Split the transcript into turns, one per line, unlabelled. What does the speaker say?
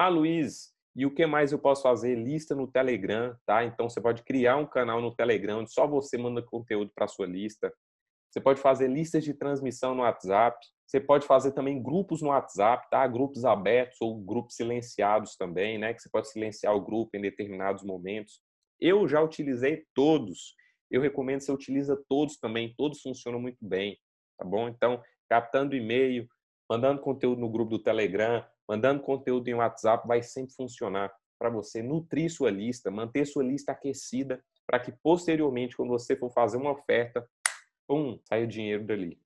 Ah, Luiz, e o que mais eu posso fazer? Lista no Telegram, tá? Então você pode criar um canal no Telegram onde só você manda conteúdo para sua lista. Você pode fazer listas de transmissão no WhatsApp. Você pode fazer também grupos no WhatsApp, tá? Grupos abertos ou grupos silenciados também, né? Que você pode silenciar o grupo em determinados momentos. Eu já utilizei todos. Eu recomendo que você utilize todos também. Todos funcionam muito bem, tá bom? Então, captando e-mail, mandando conteúdo no grupo do Telegram, mandando conteúdo em WhatsApp vai sempre funcionar para você nutrir sua lista, manter sua lista aquecida, para que posteriormente, quando você for fazer uma oferta, pum, saia o dinheiro dali.